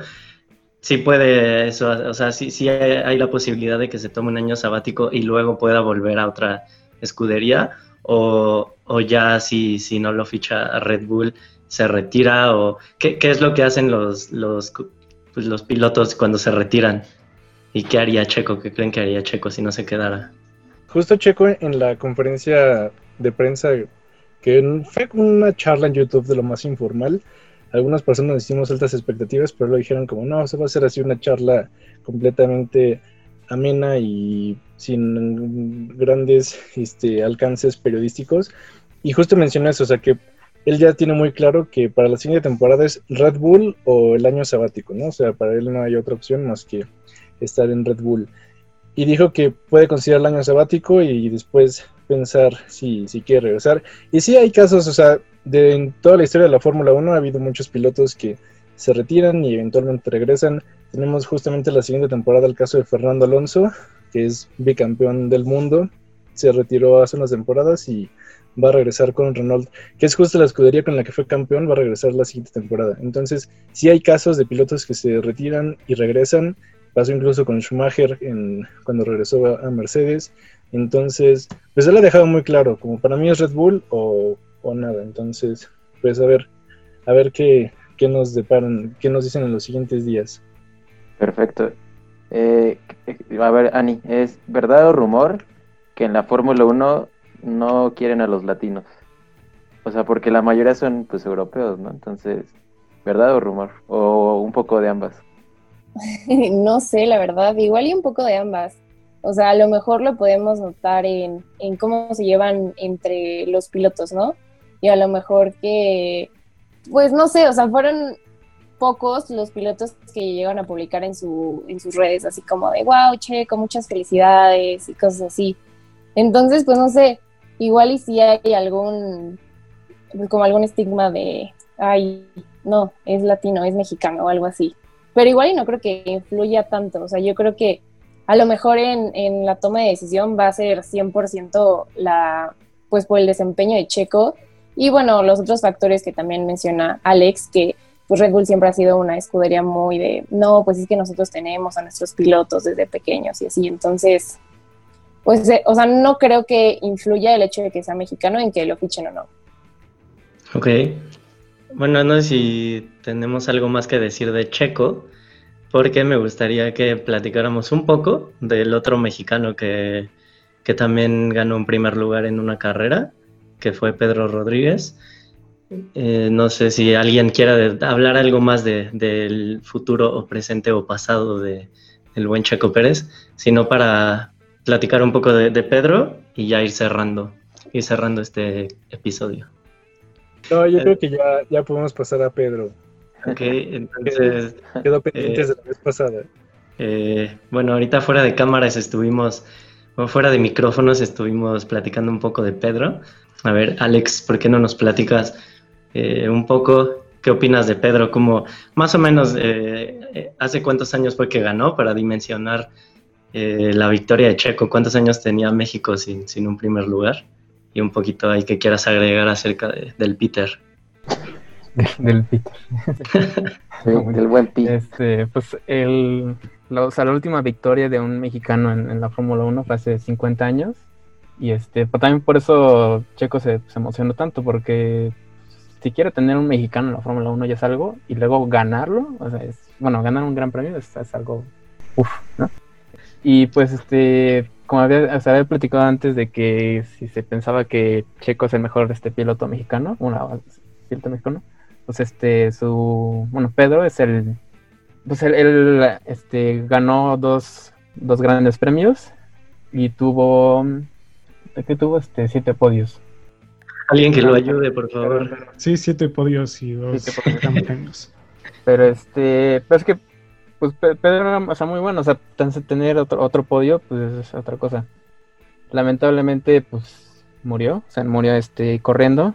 Sí puede eso, o sea, sí, hay, la posibilidad de que se tome un año sabático y luego pueda volver a otra escudería, o, ya si, si no lo ficha a Red Bull, se retira, o qué, es lo que hacen los, pues, los pilotos cuando se retiran, y qué haría Checo, qué creen que haría Checo si no se quedara. Justo Checo en la conferencia de prensa, que fue una charla en YouTube de lo más informal, algunas personas hicimos altas expectativas, pero lo dijeron como, no, se va a hacer así una charla completamente amena y sin grandes este, alcances periodísticos. Y justo mencionó eso, o sea que él ya tiene muy claro que para la siguiente temporada es Red Bull o el año sabático, ¿no? O sea, para él no hay otra opción más que estar en Red Bull. Y dijo que puede considerar el año sabático y después pensar si, si quiere regresar. Y sí hay casos, o sea, de, en toda la historia de la Fórmula 1 ha habido muchos pilotos que se retiran y eventualmente regresan. Tenemos justamente la siguiente temporada el caso de Fernando Alonso, que es bicampeón del mundo. Se retiró hace unas temporadas y va a regresar con Renault, que es justo la escudería con la que fue campeón, va a regresar la siguiente temporada. Entonces, sí hay casos de pilotos que se retiran y regresan. Pasó incluso con Schumacher en, cuando regresó a, a Mercedes. Entonces, pues él ha dejado muy claro, como para mí es Red Bull o, o nada. Entonces, pues a ver, a ver qué, qué nos deparan, qué nos dicen en los siguientes días. Perfecto. Eh, a ver, Ani, ¿es verdad o rumor que en la Fórmula 1 no quieren a los latinos? O sea, porque la mayoría son pues europeos, ¿no? Entonces, ¿verdad o rumor? O un poco de ambas. no sé, la verdad, igual y un poco de ambas. O sea, a lo mejor lo podemos notar en, en cómo se llevan entre los pilotos, ¿no? Y a lo mejor que, pues no sé, o sea, fueron pocos los pilotos que llegan a publicar en, su, en sus redes, así como de, wow, Checo, muchas felicidades y cosas así. Entonces, pues no sé, igual y si hay algún, como algún estigma de, ay, no, es latino, es mexicano o algo así. Pero igual y no creo que influya tanto, o sea, yo creo que a lo mejor en, la toma de decisión va a ser 100% la, pues por el desempeño de Checo y bueno, los otros factores que también menciona Alex, que pues Red Bull siempre ha sido una escudería muy de, no, pues es que nosotros tenemos a nuestros pilotos desde pequeños y así, entonces, pues, eh, o sea, no creo que influya el hecho de que sea mexicano en que lo fichen o no. Ok. Bueno, no sé si tenemos algo más que decir de Checo, porque me gustaría que platicáramos un poco del otro mexicano que, que también ganó un primer lugar en una carrera, que fue Pedro Rodríguez. Eh, no sé si alguien quiera de, hablar algo más de, del futuro o presente o pasado de, del buen Checo Pérez, sino para platicar un poco de, de, Pedro y ya ir cerrando, ir cerrando este episodio. No, yo eh, creo que ya, ya podemos pasar a Pedro. Ok, entonces... Quedó pendiente eh, de la vez pasada. Eh, bueno, ahorita fuera de cámaras estuvimos, o fuera de micrófonos estuvimos platicando un poco de Pedro. A ver, Alex, ¿por qué no nos platicas eh, un poco qué opinas de Pedro? Como más o menos, eh, ¿hace cuántos años fue que ganó para dimensionar eh, la victoria de Checo? ¿Cuántos años tenía México sin, sin, un primer lugar? Y un poquito ahí que quieras agregar acerca de, del Peter. Del Peter. sí, del buen Peter. Este, pues el, la, o sea, la última victoria de un mexicano en, en la Fórmula 1 fue hace 50 años. Y este, pues también por eso Checo se, se, emocionó tanto, porque si quiere tener un mexicano en la Fórmula 1 ya es algo, y luego ganarlo, o sea, es, bueno, ganar un gran premio es, es algo, uff, ¿no? Y pues este, como había, o sea, había platicado antes de que si se pensaba que Checo es el mejor este piloto mexicano, bueno, piloto mexicano, pues este, su, bueno, Pedro es el, pues él, él este, ganó dos, dos grandes premios y tuvo que tuvo este siete podios. Alguien que lo ayude, por favor. Sí, siete podios y dos campeones. Pero este, pero es que pues Pedro era o sea, muy bueno, o sea, tener otro, otro podio, pues es otra cosa. Lamentablemente, pues murió, o sea, murió este corriendo.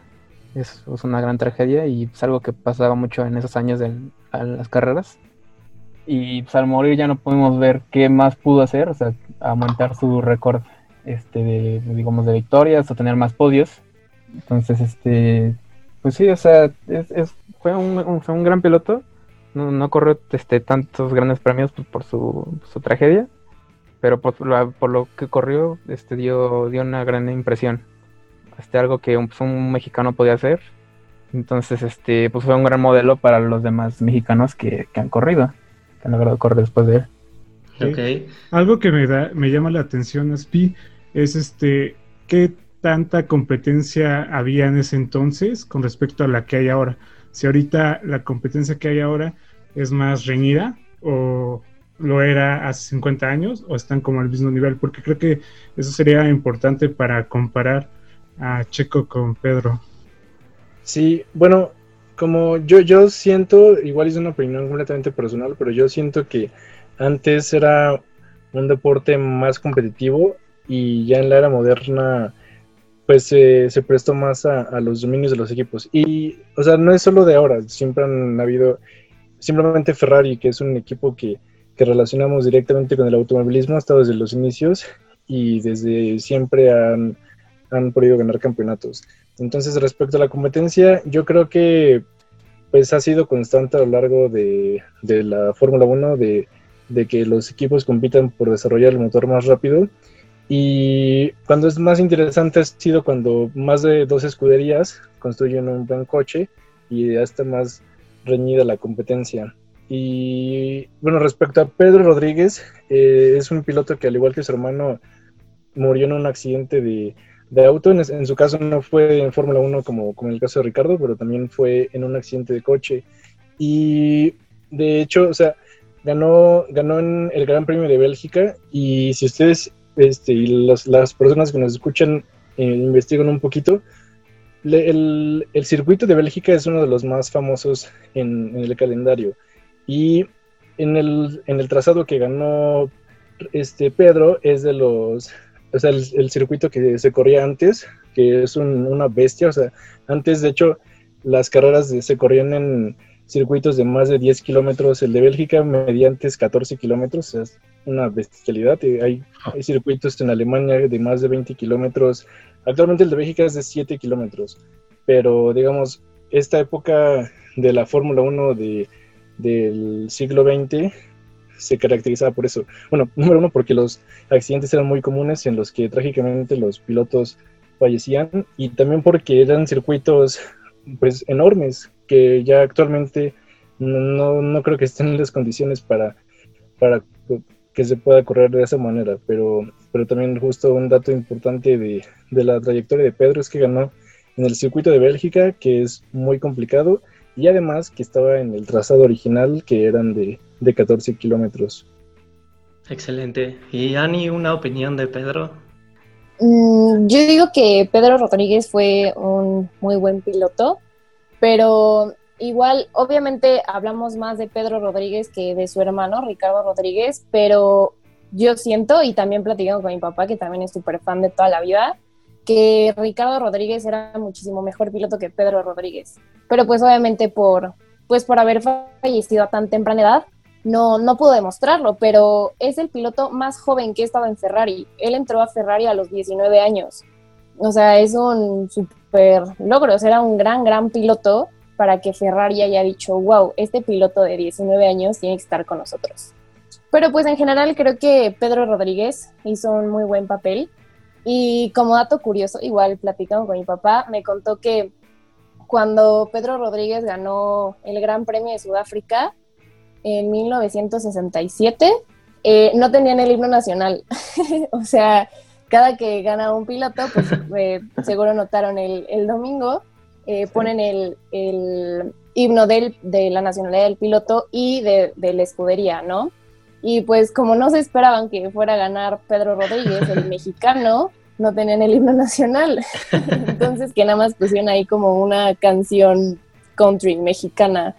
Es, es una gran tragedia y es algo que pasaba mucho en esos años de las carreras. Y pues, al morir ya no pudimos ver qué más pudo hacer, o sea, aumentar su récord este, de, digamos, de victorias o tener más podios. Entonces, este, pues sí, o sea, es, fue, un, fue un gran piloto. No, no corrió este, tantos grandes premios pues, por su, su, tragedia, pero por, por, lo que corrió este, dio, dio una gran impresión. Este, algo que un, pues, un mexicano podía hacer. Entonces, este, pues fue un gran modelo para los demás mexicanos que, que han corrido, que han logrado correr después de él. Okay. Algo que me da, me llama la atención, Aspi, es este, qué tanta competencia había en ese entonces con respecto a la que hay ahora. Si ahorita la competencia que hay ahora es más reñida o lo era hace 50 años o están como al mismo nivel, porque creo que eso sería importante para comparar a Checo con Pedro. Sí, bueno, como yo, yo siento, igual es una opinión completamente personal, pero yo siento que antes era un deporte más competitivo y ya en la era moderna pues se prestó más a, los dominios de los equipos. Y, o sea, no es solo de ahora, siempre han habido, simplemente Ferrari, que es un equipo que, que relacionamos directamente con el automovilismo, ha estado desde los inicios y desde siempre han, han podido ganar campeonatos. Entonces, respecto a la competencia, yo creo que pues ha sido constante a lo largo de, de la Fórmula 1 de de que los equipos compitan por desarrollar el motor más rápido. Y cuando es más interesante ha sido cuando más de dos escuderías construyen un buen coche y ya está más reñida la competencia. Y bueno, respecto a Pedro Rodríguez, eh, es un piloto que al igual que su hermano murió en un accidente de, auto. En, en, su caso no fue en Fórmula 1 como, como en el caso de Ricardo, pero también fue en un accidente de coche. Y de hecho, o sea, ganó, ganó en el Gran Premio de Bélgica y si ustedes este, y las personas que nos escuchan eh, investigan un poquito, el, el, circuito de Bélgica es uno de los más famosos en, el calendario y en el, en el, trazado que ganó este Pedro es de los, o sea, el, circuito que se corría antes, que es una bestia, o sea, antes de hecho las carreras se corrían en circuitos de más de 10 kilómetros, el de Bélgica mediante 14 kilómetros, es una bestialidad. Hay, hay, circuitos en Alemania de más de 20 kilómetros, actualmente el de Bélgica es de 7 kilómetros, pero digamos, esta época de la Fórmula 1 de, del siglo XX se caracterizaba por eso. Bueno, número uno, porque los accidentes eran muy comunes en los que trágicamente los pilotos fallecían y también porque eran circuitos pues enormes que ya actualmente no, no creo que estén en las condiciones para, para que se pueda correr de esa manera, pero, pero también justo un dato importante de, de la trayectoria de Pedro es que ganó en el circuito de Bélgica, que es muy complicado, y además que estaba en el trazado original, que eran de, de 14 kilómetros. Excelente. ¿Y Ani, una opinión de Pedro? Mm, yo digo que Pedro Rodríguez fue un muy buen piloto, pero igual, obviamente hablamos más de Pedro Rodríguez que de su hermano Ricardo Rodríguez, pero yo siento, y también platicando con mi papá, que también es súper fan de toda la vida, que Ricardo Rodríguez era muchísimo mejor piloto que Pedro Rodríguez. Pero pues obviamente por, pues por haber fallecido a tan temprana edad, no, no pudo demostrarlo, pero es el piloto más joven que ha estado en Ferrari. Él entró a Ferrari a los 19 años. O sea, es un super logro. O era un gran, gran piloto para que Ferrari haya dicho, wow, este piloto de 19 años tiene que estar con nosotros. Pero pues en general creo que Pedro Rodríguez hizo un muy buen papel. Y como dato curioso, igual platicando con mi papá, me contó que cuando Pedro Rodríguez ganó el Gran Premio de Sudáfrica, en 1967, eh, no tenían el himno nacional. o sea, cada que gana un piloto, pues eh, seguro notaron el, domingo, eh, ponen el, himno del, de la nacionalidad del piloto y de, la escudería, ¿no? Y pues como no se esperaban que fuera a ganar Pedro Rodríguez, el mexicano, no tenían el himno nacional. Entonces que nada más pusieron ahí como una canción country mexicana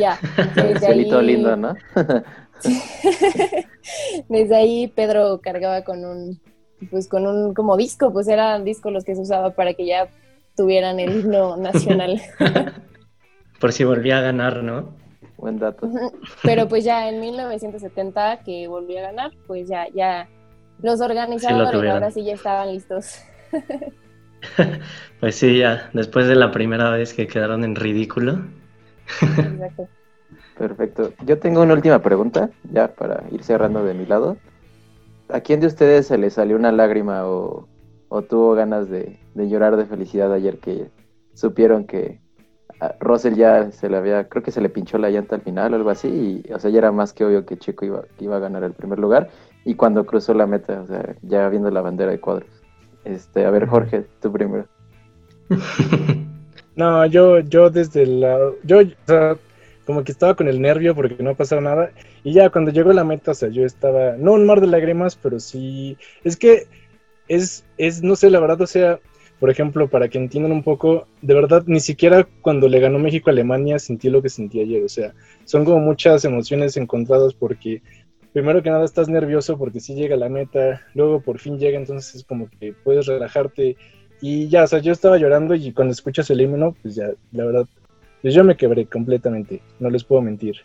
ya. Desde ahí... lindo, ¿no? desde ahí Pedro cargaba con un, pues con un como disco, pues eran discos los que se usaba para que ya tuvieran el himno nacional. Por si volvía a ganar, ¿no? Buen dato. Pero pues ya en 1970 que volvió a ganar, pues ya, ya, los organizadores tuvieron. ahora sí ya estaban listos. Pues sí, ya, después de la primera vez que quedaron en ridículo. Exacto. Perfecto. Yo tengo una última pregunta, ya para ir cerrando de mi lado. ¿A quién de ustedes se le salió una lágrima o, o tuvo ganas de, de llorar de felicidad ayer que supieron que a Russell ya se le había, creo que se le pinchó la llanta al final o algo así, y, o sea, ya era más que obvio que Checo iba, que iba a ganar el primer lugar, y cuando cruzó la meta, o sea, ya viendo la bandera de cuadros. Este, a ver, Jorge, tú primero. No, yo, yo desde la. Yo, o sea, como que estaba con el nervio porque no ha nada. Y ya cuando llegó la meta, o sea, yo estaba. No un mar de lágrimas, pero sí. Es que es, es, no sé, la verdad, o sea, por ejemplo, para que entiendan un poco, de verdad, ni siquiera cuando le ganó México a Alemania sentí lo que sentí ayer. O sea, son como muchas emociones encontradas porque. Primero que nada estás nervioso porque sí llega la meta, luego por fin llega, entonces es como que puedes relajarte, y ya, o sea, yo estaba llorando y cuando escuchas el himno, pues ya, la verdad, pues yo me quebré completamente, no les puedo mentir.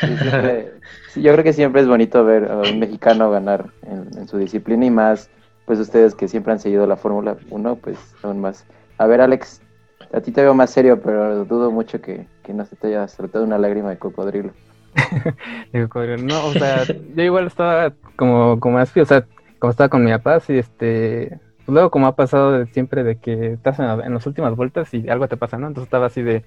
Sí, sí, yo creo que siempre es bonito ver a un mexicano ganar en, en su disciplina y más, pues ustedes que siempre han seguido la Fórmula 1, pues aún más. A ver, Alex, a ti te veo más serio, pero dudo mucho que, que no se te haya saltado una lágrima de cocodrilo. Digo, cocodrilo, no, o sea, yo igual estaba como, como así, o sea, como estaba con mi papá, así, este, luego como ha pasado de siempre de que estás en, en las últimas vueltas y algo te pasa, ¿no? Entonces estaba así de,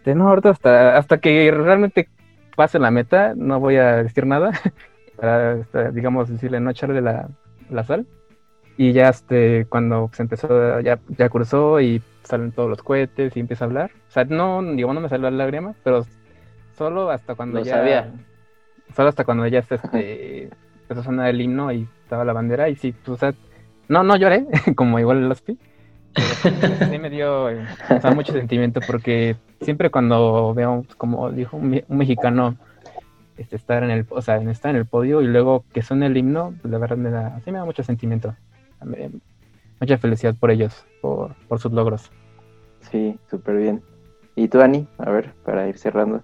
este, no, ahorita hasta, hasta que realmente pase la meta, no voy a decir nada, para, este, digamos, decirle, no echarle la, la sal. Y ya, este, cuando se empezó, ya, ya cruzó y salen todos los cohetes y empieza a hablar. O sea, no, digo, no me salió la lágrima, pero solo hasta cuando Lo ya... sabía. Solo hasta cuando ya este, empezó a sonar el himno y estaba la bandera y sí, pues, o sea, no, no lloré, como igual el pero sí me dio eh, o sea, mucho sentimiento porque siempre cuando veo, como dijo un, me- un mexicano, este, estar en el, o sea, estar en el podio y luego que suene el himno, pues la verdad me da, sí me da mucho sentimiento, mucha felicidad por ellos, por, por sus logros. Sí, súper bien. ¿Y tú, Ani? A ver, para ir cerrando.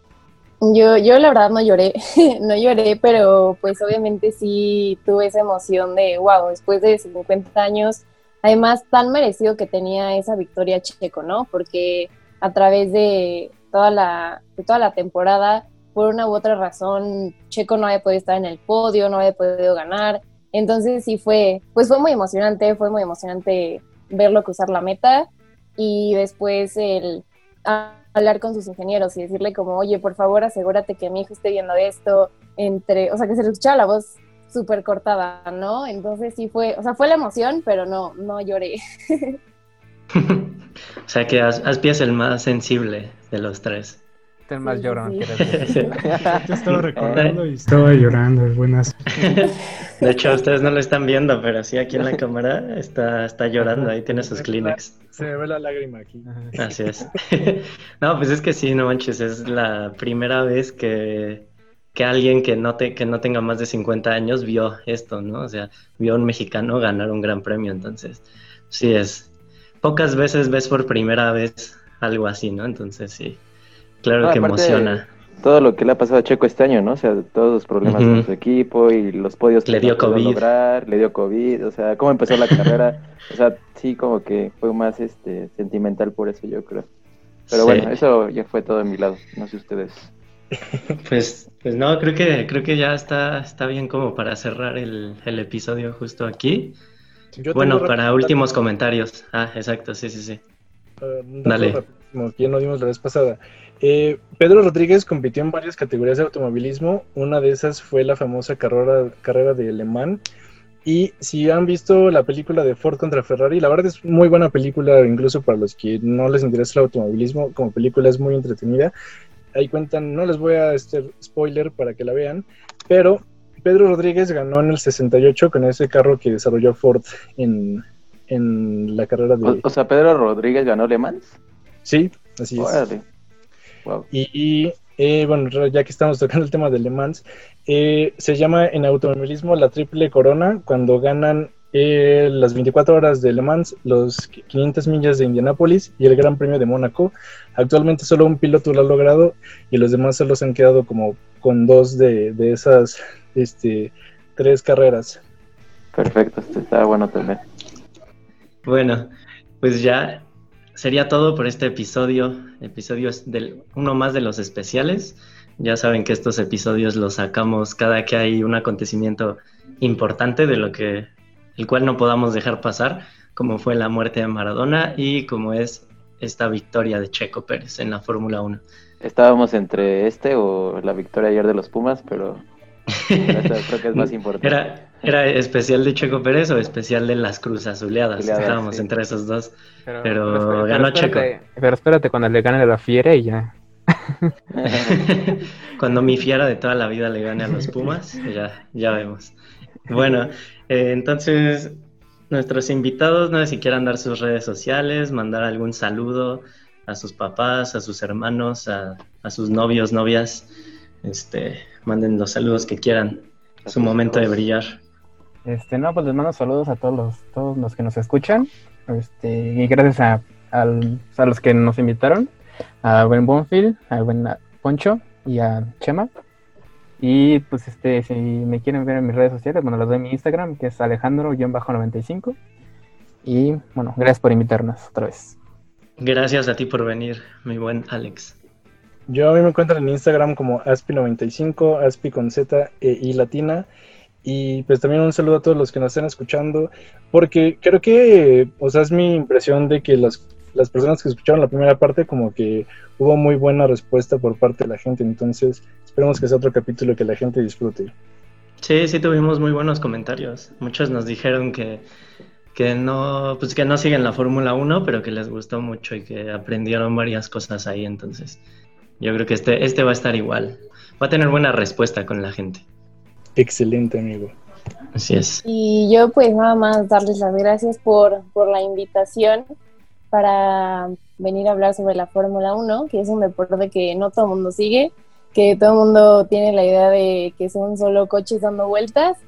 Yo, yo la verdad no lloré, no lloré, pero pues obviamente sí tuve esa emoción de, wow, después de 50 años, además tan merecido que tenía esa victoria Checo, ¿no? Porque a través de toda la, toda la temporada, por una u otra razón, Checo no había podido estar en el podio, no había podido ganar, entonces sí fue, pues fue muy emocionante, fue muy emocionante verlo cruzar la meta. Y después el hablar con sus ingenieros y decirle como, oye, por favor, asegúrate que mi hijo esté viendo esto, entre, o sea, que se le escuchaba la voz súper cortada, ¿no? Entonces sí fue, o sea, fue la emoción, pero no, no lloré. O sea que As- Aspi es el más sensible de los tres. Es más Sí, llorón. sí. decir. Yo estaba recordando y estaba llorando, buenas. De hecho, ustedes no lo están viendo, pero sí aquí en la cámara está, está llorando, ahí tiene sus Kleenex. Se me ve la lágrima aquí. Así es. No, pues es que sí, no manches, es la primera vez que, que alguien que no, te, que no tenga más de 50 años vio esto, ¿no? O sea, vio a un mexicano ganar un gran premio, entonces, sí es. Pocas veces ves por primera vez algo así, ¿no? Entonces, sí, claro No, que emociona. Todo lo que le ha pasado a Checo este año, ¿no? O sea, todos los problemas con su equipo y los podios que Le dio no COVID. lograr, le dio COVID, o sea, cómo empezó la carrera, o sea, sí, como que fue más este sentimental por eso, yo creo. Pero Sí. bueno, eso ya fue todo de mi lado, no sé ustedes. Pues, pues no, creo que, creo que ya está, está bien como para cerrar el, el episodio justo aquí. Yo Bueno, para últimos comentarios. Ah, exacto, sí, sí, sí. eh, Dale. rapidísimo que ya no dimos la vez pasada. Eh, Pedro Rodríguez compitió en varias categorías de automovilismo. Una de esas fue la famosa carrera, carrera de Le Mans. Y si han visto la película de Ford contra Ferrari, la verdad es muy buena película, incluso para los que no les interesa el automovilismo, como película es muy entretenida. Ahí cuentan, no les voy a este spoiler para que la vean, pero Pedro Rodríguez ganó en el 68 con ese carro que desarrolló Ford en, en la carrera de... O, o sea, Pedro Rodríguez ganó Le Mans. Sí, así es. Órale. Wow. Y, y, eh, bueno, ya que estamos tocando el tema de Le Mans, eh, se llama en automovilismo la triple corona cuando ganan eh, las 24 horas de Le Mans, los 500 millas de Indianápolis y el Gran Premio de Mónaco. Actualmente solo un piloto lo ha logrado y los demás solo se han quedado como con dos de, de esas este, tres carreras. Perfecto, está bueno también. Bueno, pues ya sería todo por este episodio. Episodio es del uno más de los especiales. Ya saben que estos episodios los sacamos cada que hay un acontecimiento importante de lo que el cual no podamos dejar pasar, como fue la muerte de Maradona y como es esta victoria de Checo Pérez en la Fórmula 1. Estábamos entre este o la victoria ayer de los Pumas, pero creo que es más importante. Era, ¿Era especial de Checo Pérez o especial de las Cruz Azuleadas? Estábamos entre esos dos. Pero, ganó Checo. Pero espérate cuando le gane a la Fiera y ya. cuando mi Fiera de toda la vida le gane a los Pumas, ya, ya vemos. Bueno, eh, entonces nuestros invitados, no sé si quieran dar sus redes sociales, mandar algún saludo a sus papás, a sus hermanos, a, a sus novios, novias, este, manden los saludos que quieran, su momento de brillar. Este, no, pues les mando saludos a todos los, todos los que nos escuchan, este, y gracias a, a los que nos invitaron, a buen Bonfield, a buen Poncho y a Chema. Y pues este, si me quieren ver en mis redes sociales, bueno, les doy mi Instagram, que es alejandro-95. Y bueno, gracias por invitarnos otra vez. Gracias a ti por venir, mi buen Alex. Yo a mí me encuentro en Instagram como Aspi95, Aspi con Z e I latina. Y pues también un saludo a todos los que nos están escuchando, porque creo que, o sea, es mi impresión de que las, las personas que escucharon la primera parte como que hubo muy buena respuesta por parte de la gente, entonces esperemos que sea otro capítulo que la gente disfrute. Sí, sí tuvimos muy buenos comentarios. Muchos nos dijeron que, que no, pues que no siguen la Fórmula 1, pero que les gustó mucho y que aprendieron varias cosas ahí, entonces yo creo que este, este va a estar igual. Va a tener buena respuesta con la gente. Excelente, amigo. Así es. Y yo pues nada más darles las gracias por, por la invitación para venir a hablar sobre la Fórmula 1, que es un deporte que no todo el mundo sigue, que todo el mundo tiene la idea de que son solo coches dando vueltas,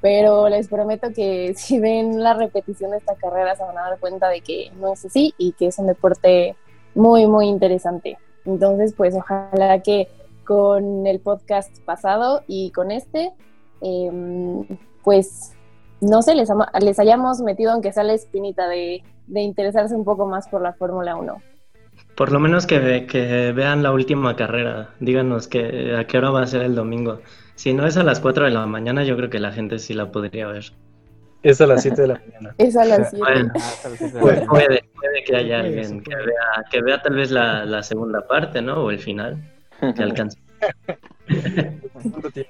pero les prometo que si ven la repetición de esta carrera se van a dar cuenta de que no es así y que es un deporte muy, muy interesante. Entonces, pues ojalá que con el podcast pasado y con este, em, pues no sé, les, les hayamos metido aunque sea la espinita de, interesarse un poco más por la Fórmula 1. Por lo menos que, que, vean la última carrera, díganos que, a qué hora va a ser el domingo. Si no es a las 4 de la mañana, yo creo que la gente sí la podría ver. Es a las 7 de la mañana. Es a las 7. puede, puede, que haya alguien que vea, que vea tal vez la, la segunda parte, ¿no? O el final, que alcance.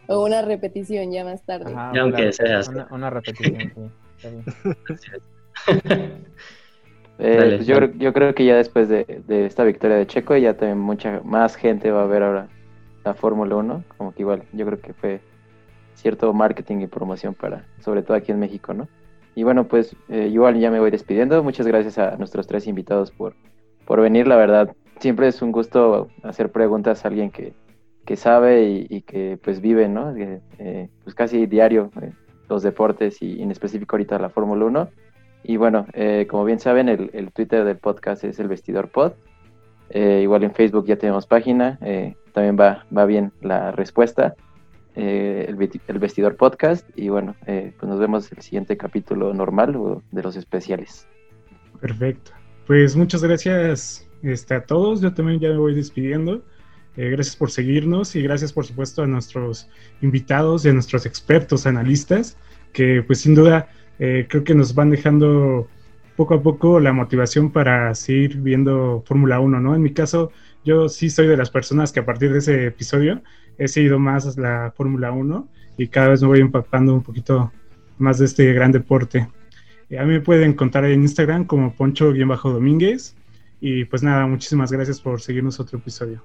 o una repetición ya más tarde. ya aunque sea. Una, repetición, sí. eh, pues yo, yo, creo que ya después de, de, esta victoria de Checo, ya también mucha más gente va a ver ahora la Fórmula 1. Como que igual, yo creo que fue cierto marketing y promoción para, sobre todo aquí en México, ¿no? Y bueno, pues eh, igual ya me voy despidiendo. Muchas gracias a nuestros tres invitados por, por venir. La verdad, siempre es un gusto hacer preguntas a alguien que, que sabe y, que pues vive, ¿no? Eh, pues casi diario eh, los deportes y en específico ahorita la Fórmula 1. Y bueno, como bien saben, el, el, Twitter del podcast es el Vestidor Pod. igual en Facebook ya tenemos página. también va, va bien la respuesta. Eh, el, Vestidor Podcast. Y bueno, eh, pues nos vemos el siguiente capítulo normal o de los especiales. Perfecto. Pues muchas gracias este, a todos. Yo también ya me voy despidiendo. Eh, gracias por seguirnos y gracias por supuesto a nuestros invitados y a nuestros expertos analistas que pues sin duda creo que nos van dejando poco a poco la motivación para seguir viendo Fórmula 1, ¿no? En mi caso, yo sí soy de las personas que a partir de ese episodio he seguido más la Fórmula 1 y cada vez me voy empapando un poquito más de este gran deporte. Eh, a mí me pueden encontrar en Instagram como Poncho-Domínguez. Y pues nada, muchísimas gracias por seguirnos otro episodio.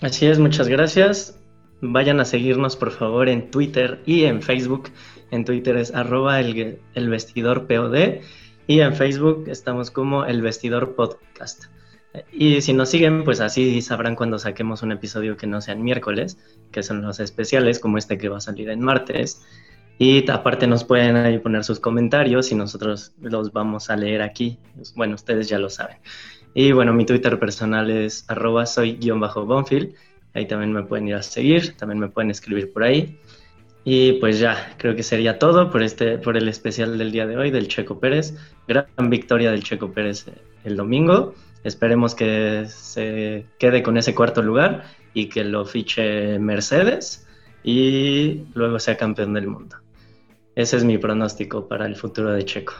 Así es, muchas gracias. Vayan a seguirnos por favor en Twitter y en Facebook. En Twitter es arroba el, vestidor POD y en Facebook estamos como el vestidor podcast. Y si nos siguen, pues así sabrán cuando saquemos un episodio que no sea en miércoles, que son los especiales, como este que va a salir en martes. Y aparte nos pueden ahí poner sus comentarios y nosotros los vamos a leer aquí. Bueno, ustedes ya lo saben. Y bueno, mi Twitter personal es arroba soy-bonfield. Ahí también me pueden ir a seguir, también me pueden escribir por ahí. Y pues ya, creo que sería todo por este, por el especial del día de hoy del Checo Pérez. Gran victoria del Checo Pérez eh, el domingo. Esperemos que se quede con ese cuarto lugar y que lo fiche Mercedes y luego sea campeón del mundo. Ese es mi pronóstico para el futuro de Checo.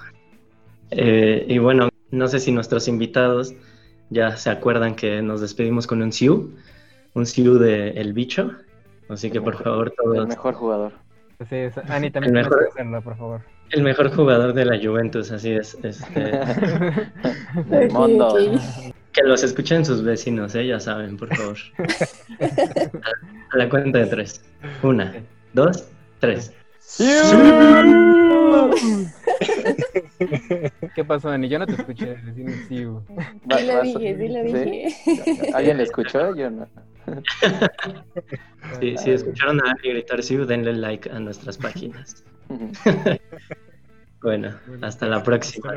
Eh, y bueno, no sé si nuestros invitados ya se acuerdan que nos despedimos con un Siu, un Siu de El Bicho. Así que por favor todos... El mejor jugador. Sí, es- Ani también El mejor- que hacerlo, por favor. El mejor jugador de la Juventus, así es. Este, Del mundo. que los escuchen sus vecinos, ¿eh? ya saben, por favor. A la cuenta de tres. Una, dos, tres. ¿Qué pasó, Ani? Yo no te escuché Sí lo dije, sí lo ¿sí? dije. ¿Alguien le escuchó? Yo no. Si, si escucharon a alguien gritar sí, denle like a nuestras páginas. Bueno, hasta la próxima.